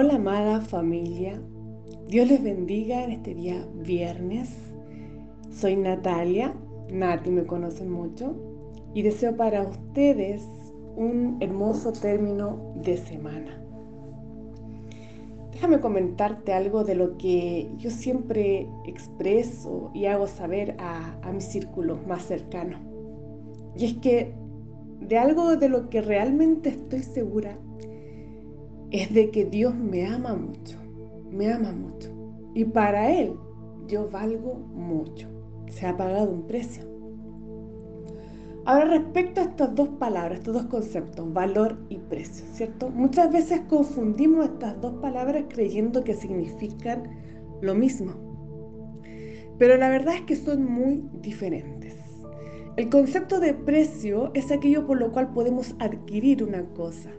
Hola amada familia, Dios les bendiga en este día viernes. Soy Natalia, Nati me conocen mucho, y deseo para ustedes un hermoso término de semana. Déjame comentarte algo de lo que yo siempre expreso y hago saber a, a mi círculo más cercano. Y es que de algo de lo que realmente estoy segura es de que Dios me ama mucho, me ama mucho. Y para Él yo valgo mucho. Se ha pagado un precio. Ahora respecto a estas dos palabras, estos dos conceptos, valor y precio, ¿cierto? Muchas veces confundimos estas dos palabras creyendo que significan lo mismo. Pero la verdad es que son muy diferentes. El concepto de precio es aquello por lo cual podemos adquirir una cosa.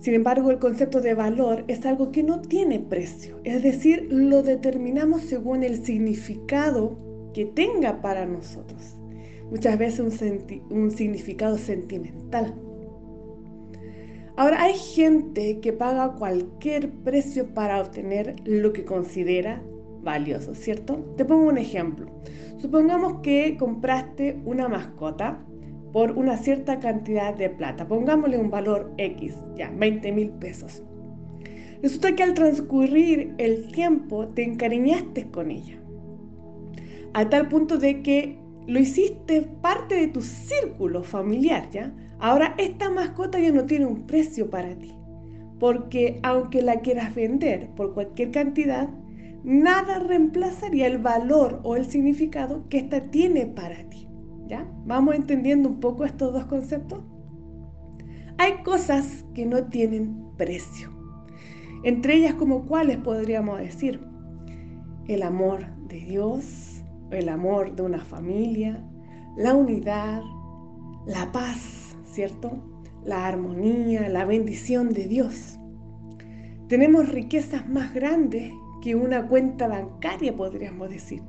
Sin embargo, el concepto de valor es algo que no tiene precio, es decir, lo determinamos según el significado que tenga para nosotros. Muchas veces un, significado sentimental. Ahora, hay gente que paga cualquier precio para obtener lo que considera valioso, ¿cierto? Te pongo un ejemplo. Supongamos que compraste una mascota por una cierta cantidad de plata. Pongámosle un valor X, ya, 20 mil pesos. Resulta que al transcurrir el tiempo te encariñaste con ella. A tal punto de que lo hiciste parte de tu círculo familiar, ¿ya? Ahora esta mascota ya no tiene un precio para ti. Porque aunque la quieras vender por cualquier cantidad, nada reemplazaría el valor o el significado que ésta tiene para ti. ¿Vamos entendiendo un poco estos dos conceptos? Hay cosas que no tienen precio. Entre ellas como cuáles podríamos decir el amor de Dios, el amor de una familia, la unidad, la paz, ¿cierto? La armonía, la bendición de Dios. Tenemos riquezas más grandes que una cuenta bancaria, podríamos decir.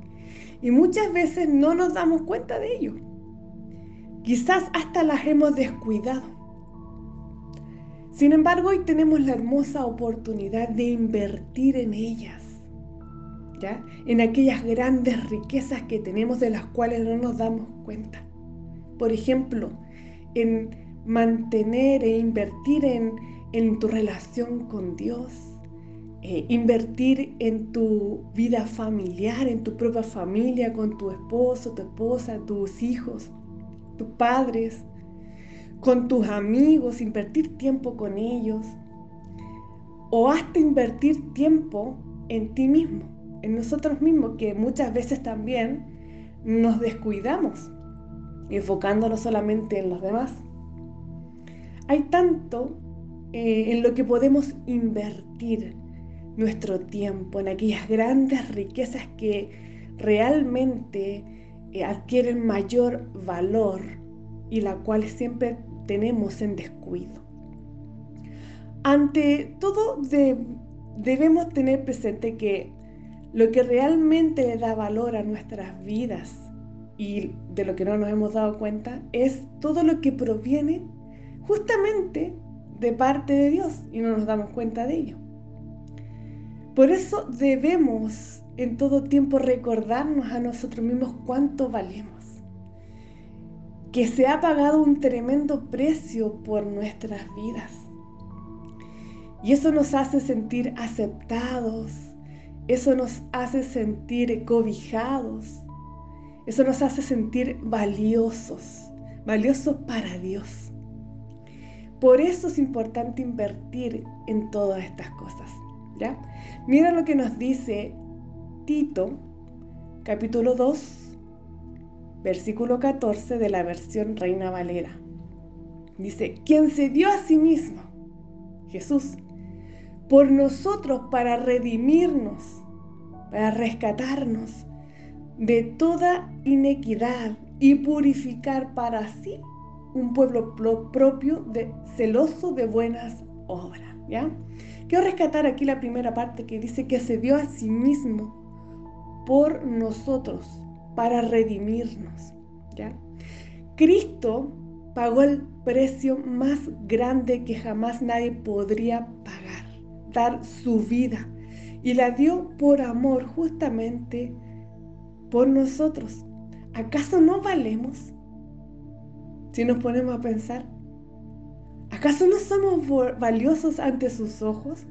Y muchas veces no nos damos cuenta de ello. Quizás hasta las hemos descuidado. Sin embargo, hoy tenemos la hermosa oportunidad de invertir en ellas, ¿ya? En aquellas grandes riquezas que tenemos de las cuales no nos damos cuenta. Por ejemplo, en mantener e invertir en, en tu relación con Dios, eh, invertir en tu vida familiar, en tu propia familia, con tu esposo, tu esposa, tus hijos tus padres, con tus amigos, invertir tiempo con ellos, o hasta invertir tiempo en ti mismo, en nosotros mismos, que muchas veces también nos descuidamos, enfocándonos solamente en los demás. Hay tanto eh, en lo que podemos invertir nuestro tiempo, en aquellas grandes riquezas que realmente adquieren mayor valor y la cual siempre tenemos en descuido. Ante todo debemos tener presente que lo que realmente le da valor a nuestras vidas y de lo que no nos hemos dado cuenta es todo lo que proviene justamente de parte de Dios y no nos damos cuenta de ello. Por eso debemos en todo tiempo recordarnos a nosotros mismos cuánto valemos. Que se ha pagado un tremendo precio por nuestras vidas. Y eso nos hace sentir aceptados, eso nos hace sentir cobijados, eso nos hace sentir valiosos, valiosos para Dios. Por eso es importante invertir en todas estas cosas. Mira lo que nos dice Tito, capítulo 2, versículo 14 de la versión Reina Valera. Dice, quien se dio a sí mismo, Jesús, por nosotros para redimirnos, para rescatarnos de toda inequidad y purificar para sí un pueblo propio de celoso de buenas obras. Quiero rescatar aquí la primera parte que dice que se dio a sí mismo por nosotros, para redimirnos. Cristo pagó el precio más grande que jamás nadie podría pagar. dar su vida y la dio por amor justamente por nosotros. ¿Acaso no valemos? Si nos ponemos a pensar, ¿acaso no somos valiosos ante sus ojos?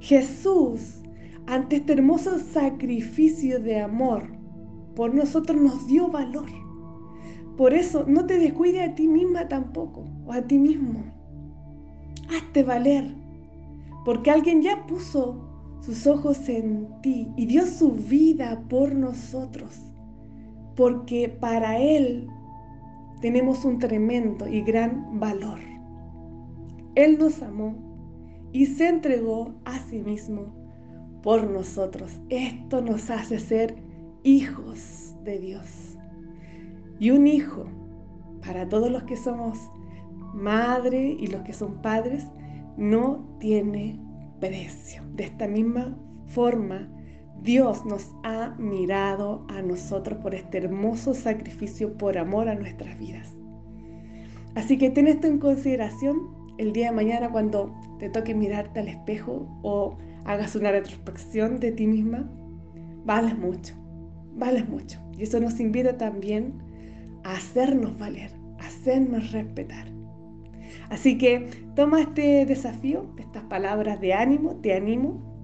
Jesús, ante este hermoso sacrificio de amor, por nosotros nos dio valor. Por eso no te descuide a ti misma tampoco, o a ti mismo. Hazte valer, porque alguien ya puso sus ojos en ti y dio su vida por nosotros, porque para Él tenemos un tremendo y gran valor. Él nos amó y se entregó a sí mismo por nosotros. Esto nos hace ser hijos de Dios. Y un hijo, para todos los que somos madre y los que son padres, no tiene precio. De esta misma forma, Dios nos ha mirado a nosotros por este hermoso sacrificio por amor a nuestras vidas. Así que ten esto en consideración el día de mañana cuando te toque mirarte al espejo o hagas una retrospección de ti misma. Vales mucho, vales mucho. Y eso nos invita también a hacernos valer, a hacernos respetar. Así que toma este desafío, estas palabras de ánimo, te animo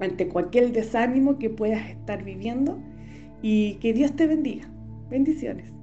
ante cualquier desánimo que puedas estar viviendo y que Dios te bendiga. Bendiciones.